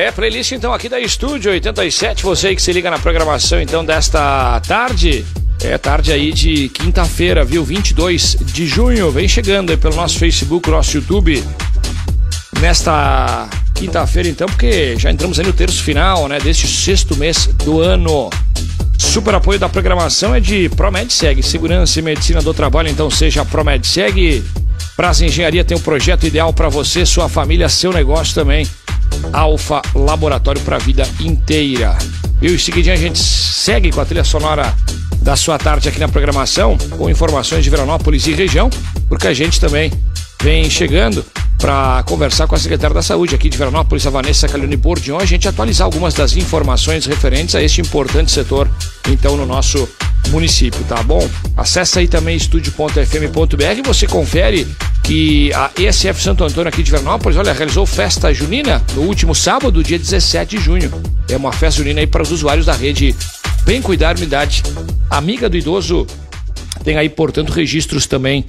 É, playlist então aqui da Estúdio 87, você que se liga na programação então desta tarde. É tarde aí de quinta-feira, viu? 22 de junho. Vem chegando aí pelo nosso Facebook, nosso YouTube. Nesta quinta-feira então, porque já entramos aí no terço final, né? Deste sexto mês do ano. Super apoio da programação é de ProMedseg, Segurança e Medicina do Trabalho, então seja ProMedseg. Praça Engenharia tem o um projeto ideal para você, sua família, seu negócio também. Alfa Laboratório para a vida inteira. E em seguidinho a gente segue com a trilha sonora da sua tarde aqui na programação, com informações de Veranópolis e região, porque a gente também vem chegando para conversar com a secretária da Saúde aqui de Veranópolis, a Vanessa Calione Bordion, a gente atualizar algumas das informações referentes a este importante setor, então, no nosso município, tá bom? Acesse aí também estúdio.fm.br e você confere que a ESF Santo Antônio aqui de Veranópolis, olha, realizou festa junina no último sábado, dia 17 de junho. É uma festa junina aí para os usuários da rede Bem Cuidar Unidade Amiga do Idoso. Tem aí, portanto, registros também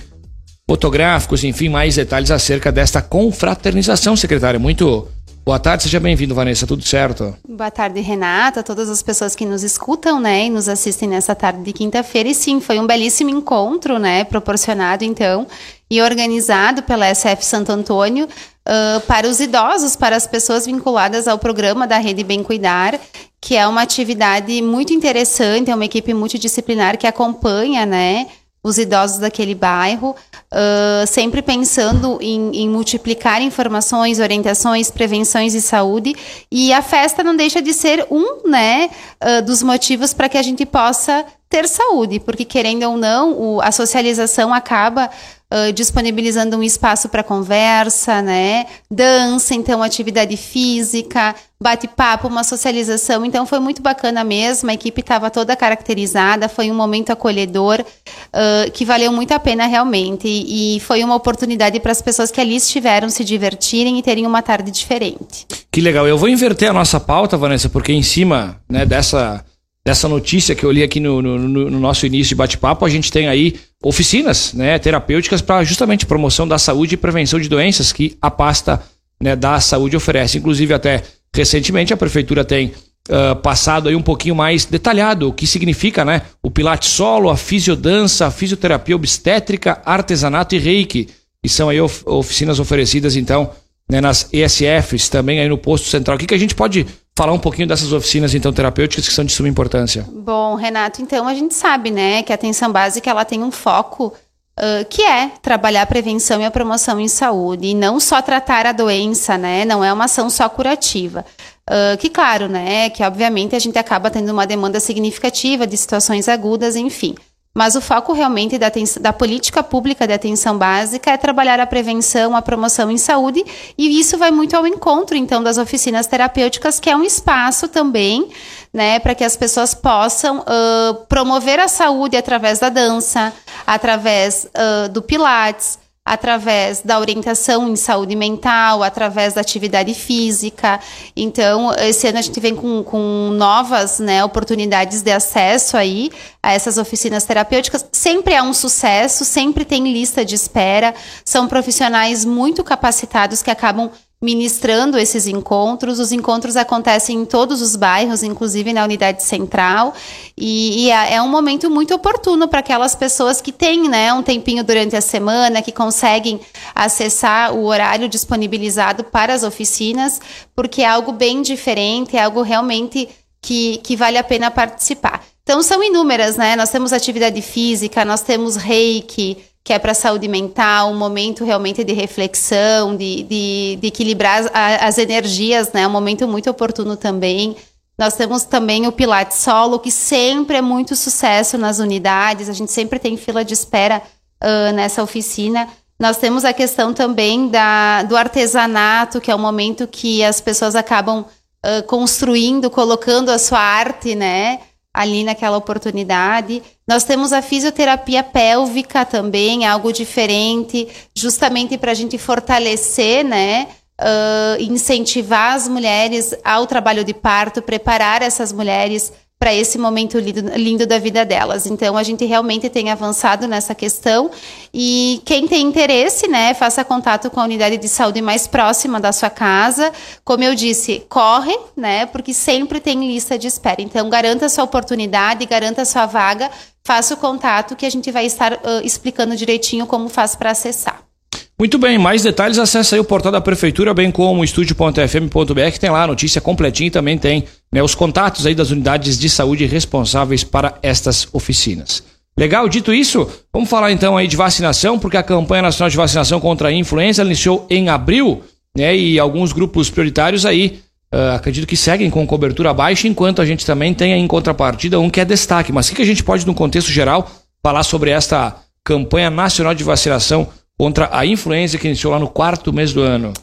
fotográficos, enfim, mais detalhes acerca desta confraternização, secretária. Muito boa tarde, seja bem-vindo, Vanessa, tudo certo? Boa tarde, Renata, todas as pessoas que nos escutam, né, e nos assistem nessa tarde de quinta-feira. E sim, foi um belíssimo encontro, né, proporcionado, então, e organizado pela SF Santo Antônio uh, para os idosos, para as pessoas vinculadas ao programa da Rede Bem Cuidar, que é uma atividade muito interessante, é uma equipe multidisciplinar que acompanha, né, os idosos daquele bairro, uh, sempre pensando em, em, multiplicar informações, orientações, prevenções e saúde. E a festa não deixa de ser um né, uh, dos motivos para que a gente possa ter saúde, porque querendo ou não, o, a socialização acaba uh, disponibilizando um espaço para conversa, né? Dança, então atividade física, bate-papo, uma socialização. Então foi muito bacana mesmo. A equipe estava toda caracterizada, foi um momento acolhedor uh, que valeu muito a pena realmente. E, e foi uma oportunidade para as pessoas que ali estiveram se divertirem e terem uma tarde diferente. Que legal. Eu vou inverter a nossa pauta, Vanessa, porque em cima né, dessa dessa notícia que eu li aqui no, no, no nosso início de bate-papo, a gente tem aí oficinas né, terapêuticas para justamente promoção da saúde e prevenção de doenças que a pasta né, da saúde oferece. Inclusive, até recentemente, a prefeitura tem uh, passado aí um pouquinho mais detalhado o que significa né, o Pilates Solo, a fisiodança, a fisioterapia obstétrica, artesanato e reiki. E são aí of oficinas oferecidas, então, né, nas ESFs, também aí no posto central. O que, que a gente pode falar um pouquinho dessas oficinas então terapêuticas que são de suma importância. Bom, Renato, então a gente sabe, né, que a atenção básica ela tem um foco que é trabalhar a prevenção e a promoção em saúde e não só tratar a doença, né? Não é uma ação só curativa. Uh, que claro, né, que obviamente a gente acaba tendo uma demanda significativa de situações agudas, enfim. Mas o foco realmente da, da, política pública de atenção básica é trabalhar a prevenção, a promoção em saúde, e isso vai muito ao encontro, então, das oficinas terapêuticas, que é um espaço também, né, para que as pessoas possam uh, promover a saúde através da dança, através uh, do Pilates, através da orientação em saúde mental, através da atividade física. Então, esse ano a gente vem com, com novas né, oportunidades de acesso aí a essas oficinas terapêuticas. Sempre é um sucesso, sempre tem lista de espera. São profissionais muito capacitados que acabam ministrando esses encontros. Os encontros acontecem em todos os bairros, inclusive na unidade central, e, e é, é um momento muito oportuno para aquelas pessoas que têm né, um tempinho durante a semana, que conseguem acessar o horário disponibilizado para as oficinas, porque é algo bem diferente, é algo realmente que, que vale a pena participar. Então, são inúmeras, né? Nós temos atividade física, nós temos reiki, que é para a saúde mental, um momento realmente de reflexão, de, de, de equilibrar as, as, energias, né? Um momento muito oportuno também. Nós temos também o Pilates Solo, que sempre é muito sucesso nas unidades, a gente sempre tem fila de espera uh, nessa oficina. Nós temos a questão também da, do artesanato, que é o momento que as pessoas acabam uh, construindo, colocando a sua arte, né? Ali naquela oportunidade. Nós temos a fisioterapia pélvica também, algo diferente, justamente para a gente fortalecer, né? Uh, incentivar as mulheres ao trabalho de parto, preparar essas mulheres para esse momento lindo, lindo, da vida delas. Então a gente realmente tem avançado nessa questão e quem tem interesse, né, faça contato com a unidade de saúde mais próxima da sua casa. Como eu disse, corre, né, porque sempre tem lista de espera. Então garanta sua oportunidade, garanta sua vaga, faça o contato que a gente vai estar uh, explicando direitinho como faz para acessar. Muito bem, mais detalhes acesse aí o portal da prefeitura, bem como estúdio.fm.br, que tem lá a notícia completinha e também tem né, os contatos aí das unidades de saúde responsáveis para estas oficinas. Legal, dito isso, vamos falar então aí de vacinação, porque a campanha nacional de vacinação contra a influenza iniciou em abril, né? E alguns grupos prioritários aí uh, acredito que seguem com cobertura baixa, enquanto a gente também tem em contrapartida um que é destaque. Mas o que a gente pode, no contexto geral, falar sobre esta campanha nacional de vacinação contra a influenza que iniciou lá no quarto mês do ano?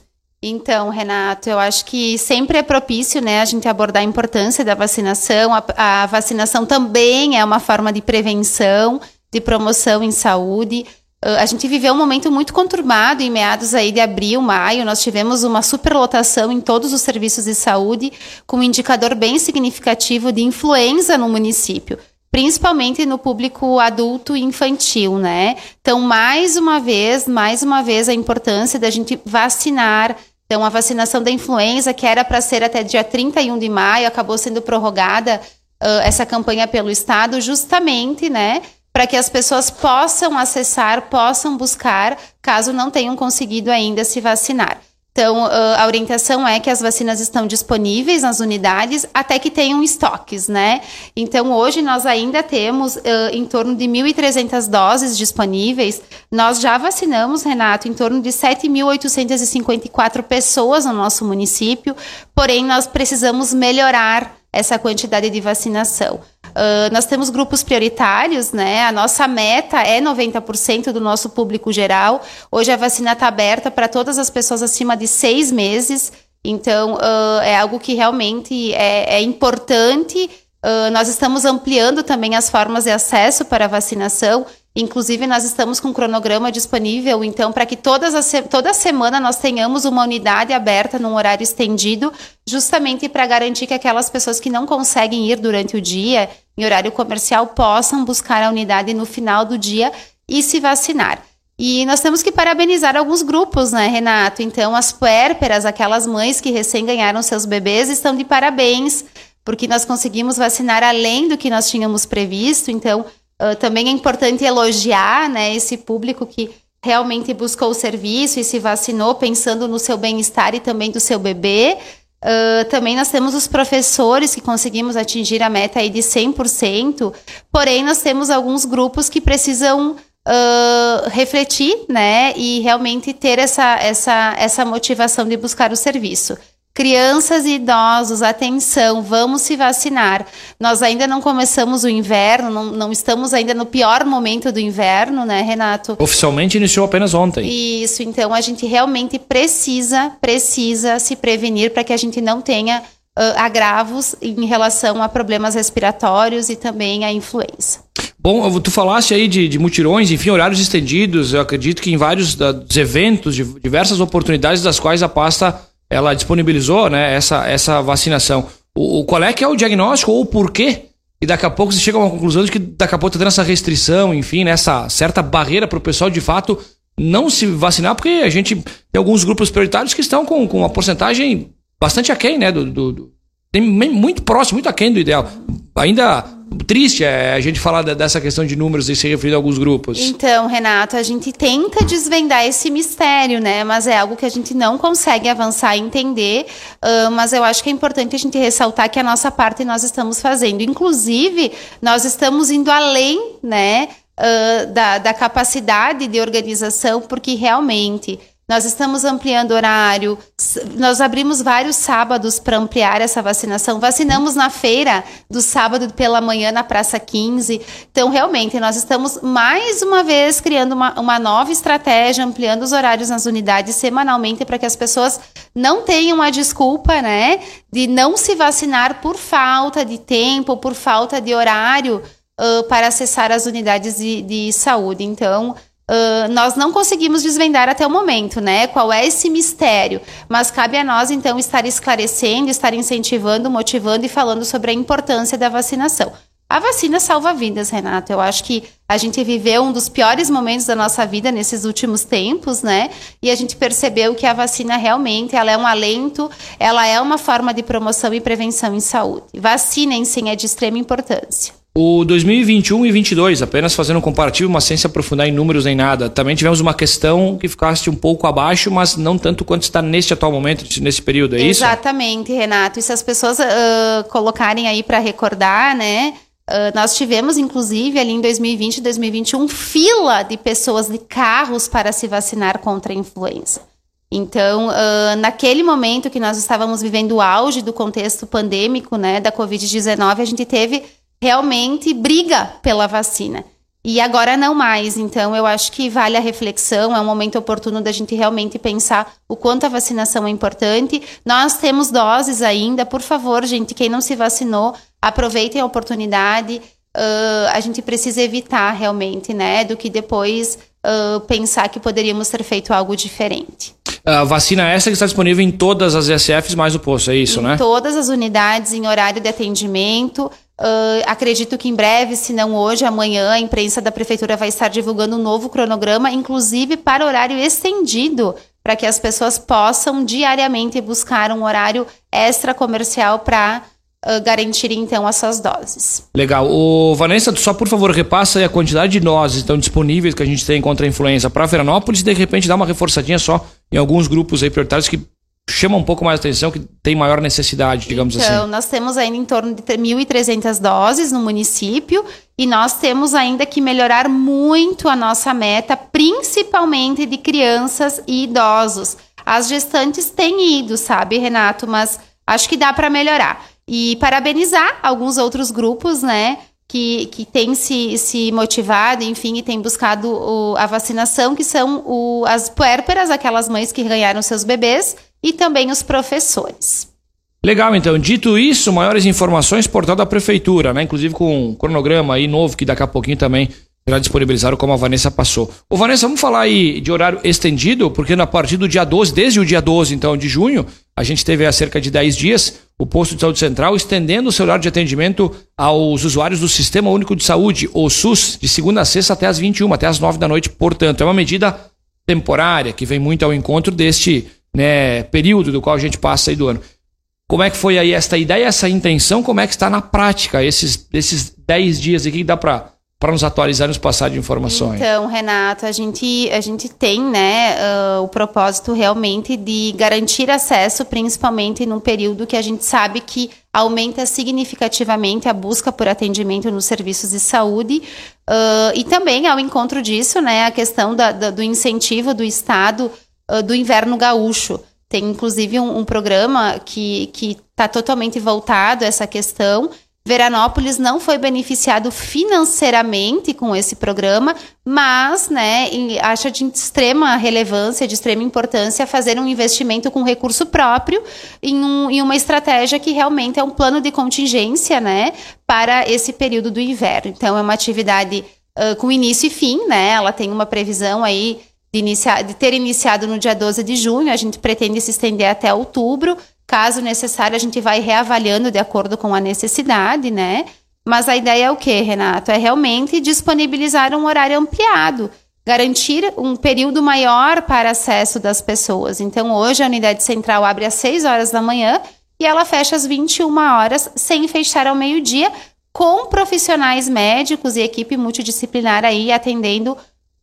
Então, Renato, eu acho que sempre é propício, né, a gente abordar a importância da vacinação. A, a vacinação também é uma forma de prevenção, de promoção em saúde. Uh, a gente viveu um momento muito conturbado em meados aí de abril, maio. Nós tivemos uma superlotação em todos os serviços de saúde, com um indicador bem significativo de influenza no município principalmente no público adulto e infantil, né? Então, mais uma vez, mais uma vez a importância da gente vacinar. Então, a vacinação da influenza, que era para ser até dia 31 de maio, acabou sendo prorrogada uh, essa campanha pelo Estado, justamente, né? Para que as pessoas possam acessar, possam buscar, caso não tenham conseguido ainda se vacinar. Então, a orientação é que as vacinas estão disponíveis nas unidades até que tenham estoques, né? Então, hoje nós ainda temos uh, em torno de 1.300 doses disponíveis. Nós já vacinamos, Renato, em torno de 7.854 pessoas no nosso município, porém, nós precisamos melhorar essa quantidade de vacinação. Uh, nós temos grupos prioritários, né? A nossa meta é 90% do nosso público geral. Hoje a vacina está aberta para todas as pessoas acima de seis meses. Então, uh, é algo que realmente é, é importante. Uh, nós estamos ampliando também as formas de acesso para a vacinação. Inclusive, nós estamos com um cronograma disponível, então, para que todas as, toda semana nós tenhamos uma unidade aberta num horário estendido, justamente para garantir que aquelas pessoas que não conseguem ir durante o dia, em horário comercial, possam buscar a unidade no final do dia e se vacinar. E nós temos que parabenizar alguns grupos, né, Renato? Então, as puérperas, aquelas mães que recém ganharam seus bebês, estão de parabéns, porque nós conseguimos vacinar além do que nós tínhamos previsto. Então, Uh, também é importante elogiar né, esse público que realmente buscou o serviço e se vacinou pensando no seu bem-estar e também do seu bebê. Uh, também nós temos os professores que conseguimos atingir a meta aí de 100%, porém nós temos alguns grupos que precisam uh, refletir né, e realmente ter essa, essa, essa motivação de buscar o serviço. Crianças e idosos, atenção, vamos se vacinar. Nós ainda não começamos o inverno, não, não, estamos ainda no pior momento do inverno, né, Renato? Oficialmente iniciou apenas ontem. Isso, então a gente realmente precisa, precisa se prevenir para que a gente não tenha uh, agravos em relação a problemas respiratórios e também a influenza. Bom, tu falaste aí de, de mutirões, enfim, horários estendidos. Eu acredito que em vários dos eventos, diversas oportunidades das quais a pasta ela disponibilizou né, essa, essa vacinação. O, o, qual é que é o diagnóstico ou o porquê? E daqui a pouco você chega a uma conclusão de que daqui a pouco está tendo essa restrição, enfim, né, certa barreira para o pessoal de fato não se vacinar, porque a gente tem alguns grupos prioritários que estão com, com uma porcentagem bastante aquém, né? Do, do, do, muito próximo, muito aquém do ideal. Ainda triste é a gente falar dessa questão de números e se referir a alguns grupos. Então, Renato, a gente tenta desvendar esse mistério, né? Mas é algo que a gente não consegue avançar e entender. Uh, mas eu acho que é importante a gente ressaltar que a nossa parte nós estamos fazendo. Inclusive, nós estamos indo além, né? Uh, da, da capacidade de organização, porque realmente nós estamos ampliando horário, nós abrimos vários sábados para ampliar essa vacinação. Vacinamos na feira do sábado pela manhã na Praça 15. Então, realmente, nós estamos mais uma vez criando uma, uma nova estratégia, ampliando os horários nas unidades semanalmente para que as pessoas não tenham a desculpa, né, de não se vacinar por falta de tempo, por falta de horário uh, para acessar as unidades de, de saúde. Então, Uh, nós não conseguimos desvendar até o momento, né? Qual é esse mistério? Mas cabe a nós, então, estar esclarecendo, estar incentivando, motivando e falando sobre a importância da vacinação. A vacina salva vidas, Renato. Eu acho que a gente viveu um dos piores momentos da nossa vida nesses últimos tempos, né? E a gente percebeu que a vacina realmente ela é um alento, ela é uma forma de promoção e prevenção em saúde. Vacina em si é de extrema importância. O 2021 e 22, apenas fazendo um comparativo, mas sem se aprofundar em números nem nada. Também tivemos uma questão que ficasse um pouco abaixo, mas não tanto quanto está neste atual momento, nesse período, é Exatamente, isso? Exatamente, Renato. E se as pessoas uh, colocarem aí para recordar, né? Uh, nós tivemos, inclusive, ali em 2020 e 2021, fila de pessoas de carros para se vacinar contra a influenza. Então, uh, naquele momento que nós estávamos vivendo o auge do contexto pandêmico, né, da Covid-19, a gente teve realmente briga pela vacina. E agora não mais. Então, eu acho que vale a reflexão, é um momento oportuno da gente realmente pensar o quanto a vacinação é importante. Nós temos doses ainda, por favor, gente, quem não se vacinou, aproveitem a oportunidade. Uh, a gente precisa evitar realmente, né, do que depois uh, pensar que poderíamos ter feito algo diferente. A vacina essa que está disponível em todas as SFs mais o posto, é isso, em né? Em todas as unidades, em horário de atendimento. Uh, acredito que em breve, se não hoje, amanhã, a imprensa da prefeitura vai estar divulgando um novo cronograma, inclusive para horário estendido, para que as pessoas possam diariamente buscar um horário extra comercial para uh, garantir então as suas doses. Legal. O Vanessa, só por favor repassa a quantidade de doses então disponíveis que a gente tem contra a influenza para Veranópolis e de repente dá uma reforçadinha só em alguns grupos aí prioritários que chama um pouco mais atenção, que tem maior necessidade, digamos então, assim? Então, nós temos ainda em torno de 1.300 doses no município e nós temos ainda que melhorar muito a nossa meta, principalmente de crianças e idosos. As gestantes têm ido, sabe, Renato, mas acho que dá para melhorar. E parabenizar alguns outros grupos, né? Que, que têm se, se motivado, enfim, e têm buscado o, a vacinação, que são o, as puérperas, aquelas mães que ganharam seus bebês, e também os professores. Legal, então. Dito isso, maiores informações, portal da Prefeitura, né? Inclusive com um cronograma aí novo que daqui a pouquinho também será disponibilizado, como a Vanessa passou. Ô, Vanessa, vamos falar aí de horário estendido, porque a partir do dia 12, desde o dia 12, então, de junho, a gente teve há cerca de 10 dias o posto de saúde central estendendo o seu horário de atendimento aos usuários do Sistema Único de Saúde, o SUS, de segunda a sexta até as 21, até as 9 da noite, portanto. É uma medida temporária que vem muito ao encontro deste né, período do qual a gente passa aí do ano. Como é que foi aí esta ideia, essa intenção, como é que está na prática esses, esses 10 dias aqui que dá para para nos atualizar nos passar de informações. Então, Renato, a gente, a gente tem né, uh, o propósito realmente de garantir acesso, principalmente num período que a gente sabe que aumenta significativamente a busca por atendimento nos serviços de saúde. Uh, e também, ao encontro disso, né, a questão da, da, do incentivo do Estado uh, do inverno gaúcho. Tem inclusive um, um programa que está totalmente voltado a essa questão. Veranópolis não foi beneficiado financeiramente com esse programa, mas né, acha de extrema relevância, de extrema importância fazer um investimento com recurso próprio em, um, em uma estratégia que realmente é um plano de contingência né, para esse período do inverno. Então, é uma atividade uh, com início e fim, né? Ela tem uma previsão aí de, de ter iniciado no dia 12 de junho, a gente pretende se estender até outubro. Caso necessário, a gente vai reavaliando de acordo com a necessidade, né? Mas a ideia é o que, Renato? É realmente disponibilizar um horário ampliado, garantir um período maior para acesso das pessoas. Então, hoje a unidade central abre às 6 horas da manhã e ela fecha às 21 horas, sem fechar ao meio-dia, com profissionais médicos e equipe multidisciplinar aí atendendo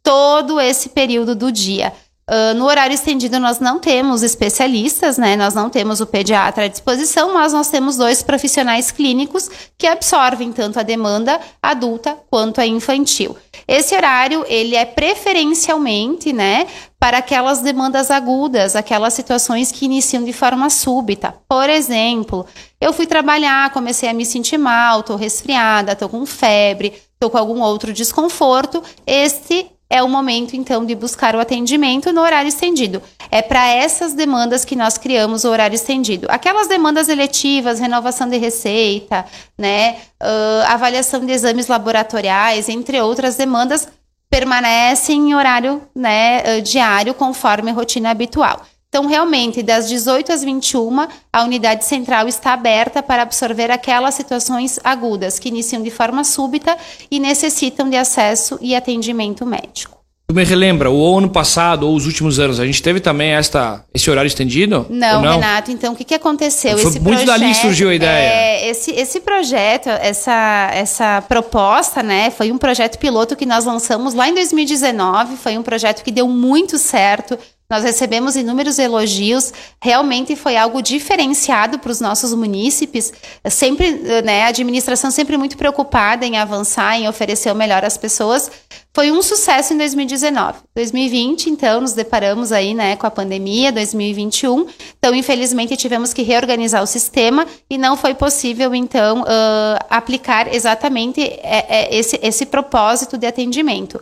todo esse período do dia. Uh, no horário estendido, nós não temos especialistas, né? Nós não temos o pediatra à disposição, mas nós temos dois profissionais clínicos que absorvem tanto a demanda adulta quanto a infantil. Esse horário, ele é preferencialmente, né, para aquelas demandas agudas, aquelas situações que iniciam de forma súbita. Por exemplo, eu fui trabalhar, comecei a me sentir mal, tô resfriada, tô com febre, tô com algum outro desconforto. Este é o momento, então, de buscar o atendimento no horário estendido. É para essas demandas que nós criamos o horário estendido. Aquelas demandas eletivas, renovação de receita, né, uh, avaliação de exames laboratoriais, entre outras demandas, permanecem em horário né, diário, conforme rotina habitual. Então, realmente, das 18 às 21, a unidade central está aberta para absorver aquelas situações agudas que iniciam de forma súbita e necessitam de acesso e atendimento médico. Tu me relembra, o ano passado ou os últimos anos, a gente teve também esta, esse horário estendido? Não, não? Renato, então o que, que aconteceu? Foi esse muito projeto, dali surgiu a ideia. É, esse, esse projeto, essa, essa proposta, né, foi um projeto piloto que nós lançamos lá em 2019, foi um projeto que deu muito certo, nós recebemos inúmeros elogios, realmente foi algo diferenciado para os nossos munícipes. Sempre, né, a administração sempre muito preocupada em avançar, em oferecer o melhor às pessoas. Foi um sucesso em 2019. 2020, então, nos deparamos aí, né, com a pandemia, 2021. Então, infelizmente, tivemos que reorganizar o sistema e não foi possível, então, uh, aplicar exatamente é, é, esse, esse propósito de atendimento.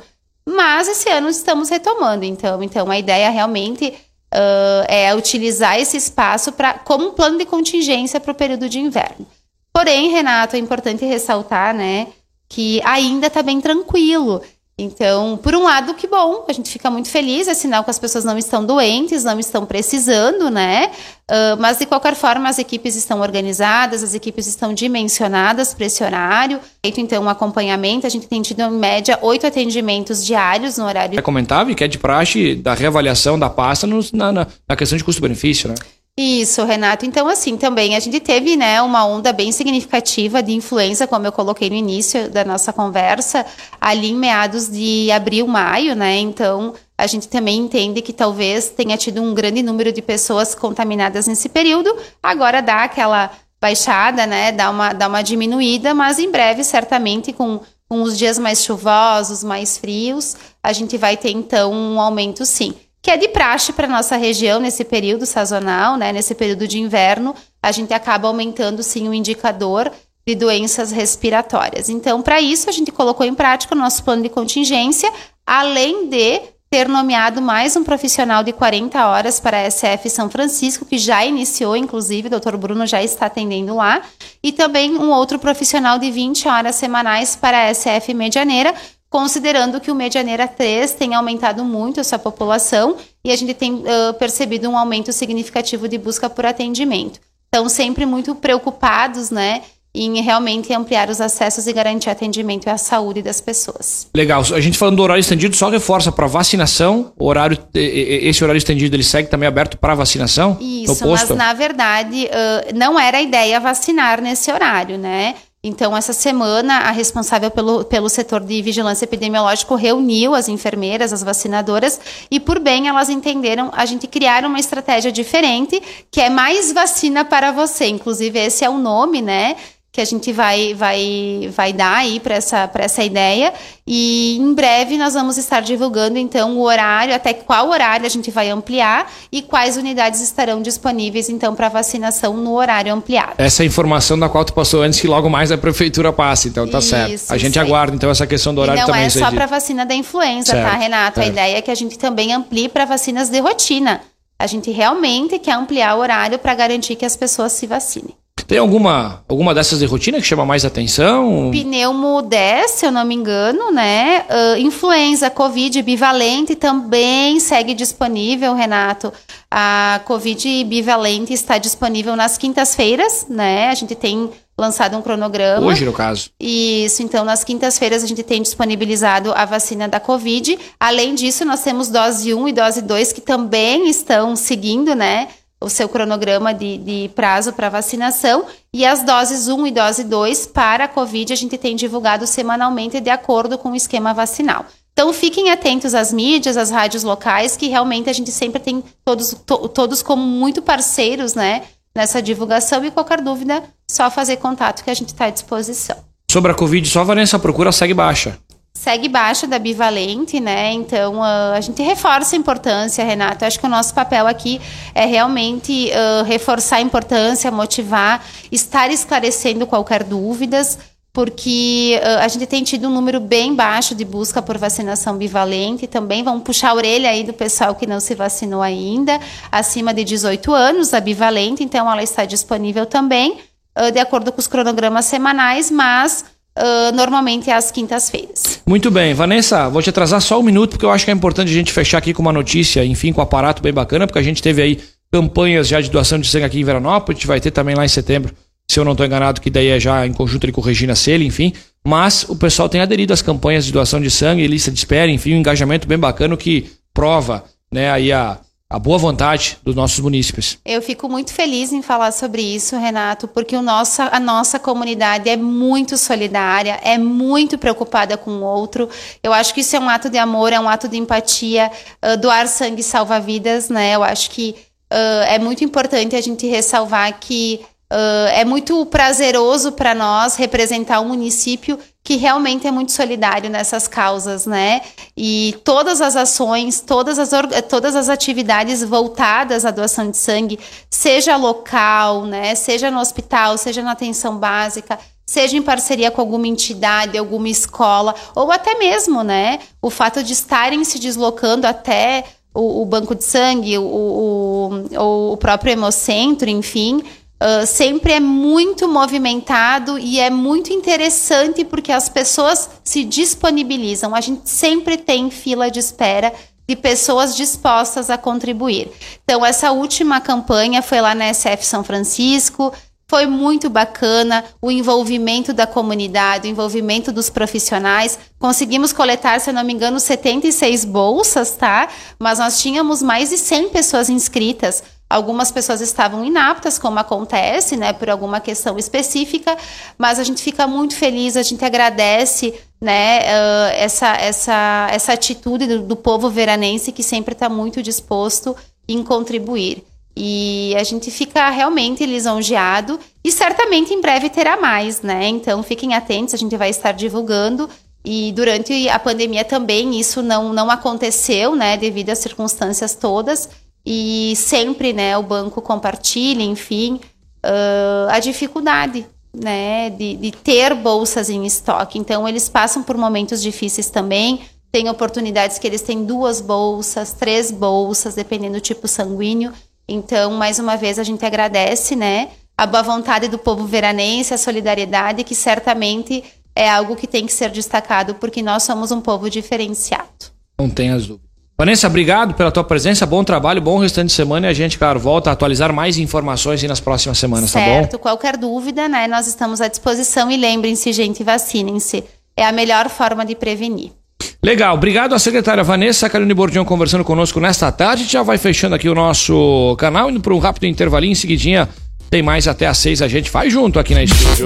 Mas esse ano estamos retomando, então, então a ideia realmente uh, é utilizar esse espaço para como um plano de contingência para o período de inverno. Porém, Renato, é importante ressaltar, né, que ainda está bem tranquilo. Então, por um lado, que bom, a gente fica muito feliz, é sinal que as pessoas não estão doentes, não estão precisando, né? Uh, mas, de qualquer forma, as equipes estão organizadas, as equipes estão dimensionadas para esse horário. Feito, então, um acompanhamento, a gente tem tido, em média, oito atendimentos diários no horário. É comentável que é de praxe da reavaliação da pasta na, na, na questão de custo-benefício, né? Isso, Renato. Então, assim, também a gente teve, né, uma onda bem significativa de influenza, como eu coloquei no início da nossa conversa, ali em meados de abril, maio, né? Então, a gente também entende que talvez tenha tido um grande número de pessoas contaminadas nesse período. Agora dá aquela baixada, né? Dá uma, dá uma diminuída, mas em breve, certamente, com, com os dias mais chuvosos, mais frios, a gente vai ter então um aumento sim que é de praxe para nossa região nesse período sazonal, né, nesse período de inverno, a gente acaba aumentando sim o indicador de doenças respiratórias. Então, para isso, a gente colocou em prática o nosso plano de contingência, além de ter nomeado mais um profissional de 40 horas para a SF São Francisco, que já iniciou, inclusive, o doutor Bruno já está atendendo lá, e também um outro profissional de 20 horas semanais para a SF Medianeira, considerando que o Medianeira 3 tem aumentado muito a sua população e a gente tem uh, percebido um aumento significativo de busca por atendimento. Então, sempre muito preocupados, né, em realmente ampliar os acessos e garantir atendimento à saúde das pessoas. Legal. A gente falando do horário estendido, só reforça para vacinação. Horário, esse horário estendido ele segue também aberto para vacinação? Isso, mas na verdade não era a ideia vacinar nesse horário, né? Então, essa semana, a responsável pelo, pelo setor de vigilância epidemiológico reuniu as enfermeiras, as vacinadoras, e por bem elas entenderam a gente criar uma estratégia diferente, que é mais vacina para você. Inclusive, esse é o nome, né? Que a gente vai, vai, vai dar aí para essa, essa ideia. E em breve nós vamos estar divulgando então o horário, até qual horário a gente vai ampliar e quais unidades estarão disponíveis então para vacinação no horário ampliado. Essa informação da qual tu passou antes que logo mais a prefeitura passe, então tá Isso, certo. A gente aguarda então essa questão do horário e não também. Não é só para vacina da influenza, tá, certo, tá, Renato? A ideia é que a gente também amplie para vacinas de rotina. A gente realmente quer ampliar o horário para garantir que as pessoas se vacinem. Tem alguma, alguma dessas de rotina que chama mais atenção? Pneumo 10, se eu não me engano, né? Uh, influenza, Covid bivalente também segue disponível, Renato. A Covid bivalente está disponível nas quintas-feiras, né? A gente tem lançado um cronograma. Hoje, no caso. Isso, então nas quintas-feiras a gente tem disponibilizado a vacina da Covid. Além disso, nós temos dose 1 e dose 2 que também estão seguindo, né? O seu cronograma de, de prazo para vacinação e as doses 1 e dose 2 para a Covid a gente tem divulgado semanalmente de acordo com o esquema vacinal. Então fiquem atentos às mídias, às rádios locais, que realmente a gente sempre tem todos, to, todos como muito parceiros né, nessa divulgação e qualquer dúvida, só fazer contato que a gente está à disposição. Sobre a Covid, só a Vanessa procura segue baixa segue baixa da bivalente, né? Então uh, a gente reforça a importância, Renato. acho que o nosso papel aqui é realmente uh, reforçar a importância, motivar, estar esclarecendo qualquer dúvidas, porque uh, a gente tem tido um número bem baixo de busca por vacinação bivalente. Também vamos puxar a orelha aí do pessoal que não se vacinou ainda, acima de 18 anos, a bivalente. Então ela está disponível também, de acordo com os cronogramas semanais, mas uh, normalmente às quintas-feiras. Muito bem, Vanessa, vou te atrasar só um minuto, porque eu acho que é importante a gente fechar aqui com uma notícia, enfim, com um aparato bem bacana, porque a gente teve aí campanhas já de doação de sangue aqui em Veranópolis, a gente vai ter também lá em setembro, se eu não estou enganado, que daí é já em conjunto com Regina Celi, enfim. Mas o pessoal tem aderido às campanhas de doação de sangue, lista de espera, enfim, um engajamento bem bacana que prova né, aí a, a boa vontade dos nossos munícipes. Eu fico muito feliz em falar sobre isso, Renato, porque o nossa, a nossa comunidade é muito solidária, é muito preocupada com o outro. Eu acho que isso é um ato de amor, é um ato de empatia. Uh, doar sangue salva vidas, né? Eu acho que uh, é muito importante a gente ressalvar que Uh, é muito prazeroso para nós representar um município que realmente é muito solidário nessas causas, né? E todas as ações, todas as, todas as atividades voltadas à doação de sangue, seja local, né? Seja no hospital, seja na atenção básica, seja em parceria com alguma entidade, alguma escola, ou até mesmo, né? O fato de estarem se deslocando até o, o banco de sangue, o, o, o próprio hemocentro, enfim uh, sempre é muito movimentado e é muito interessante porque as pessoas se disponibilizam. A gente sempre tem fila de espera de pessoas dispostas a contribuir. Então, essa última campanha foi lá na SF São Francisco. Foi muito bacana o envolvimento da comunidade, o envolvimento dos profissionais. Conseguimos coletar, se não me engano, 76 bolsas, tá? Mas nós tínhamos mais de 100 pessoas inscritas. Algumas pessoas estavam inaptas, como acontece, né, por alguma questão específica, mas a gente fica muito feliz, a gente agradece, né, uh, essa, essa, essa atitude do, do povo veranense que sempre está muito disposto em contribuir. E a gente fica realmente lisonjeado e certamente em breve terá mais, né? Então fiquem atentos, a gente vai estar divulgando. E durante a pandemia também isso não, não aconteceu, né? Devido às circunstâncias todas e sempre, né, o banco compartilha, enfim, uh, a dificuldade, né, de, de ter bolsas em estoque. Então, eles passam por momentos difíceis também. Tem oportunidades que eles têm duas bolsas, três bolsas, dependendo do tipo sanguíneo. Então, mais uma vez, a gente agradece, né, a boa vontade do povo veranense, a solidariedade, que certamente é algo que tem que ser destacado, porque nós somos um povo diferenciado. Não tenha dúvida. Vanessa, obrigado pela tua presença, bom trabalho, bom restante de semana e a gente, claro, volta a atualizar mais informações nas próximas semanas, certo, tá bom? Certo, qualquer dúvida, né, nós estamos à disposição e lembrem-se, gente, vacinem-se. É a melhor forma de prevenir. Legal, obrigado à secretária Vanessa Carolina Bordião conversando conosco nesta tarde. A gente já vai fechando aqui o nosso canal, indo para um rápido intervalinho, em seguidinha tem mais até às seis, a gente faz junto aqui na estúdio.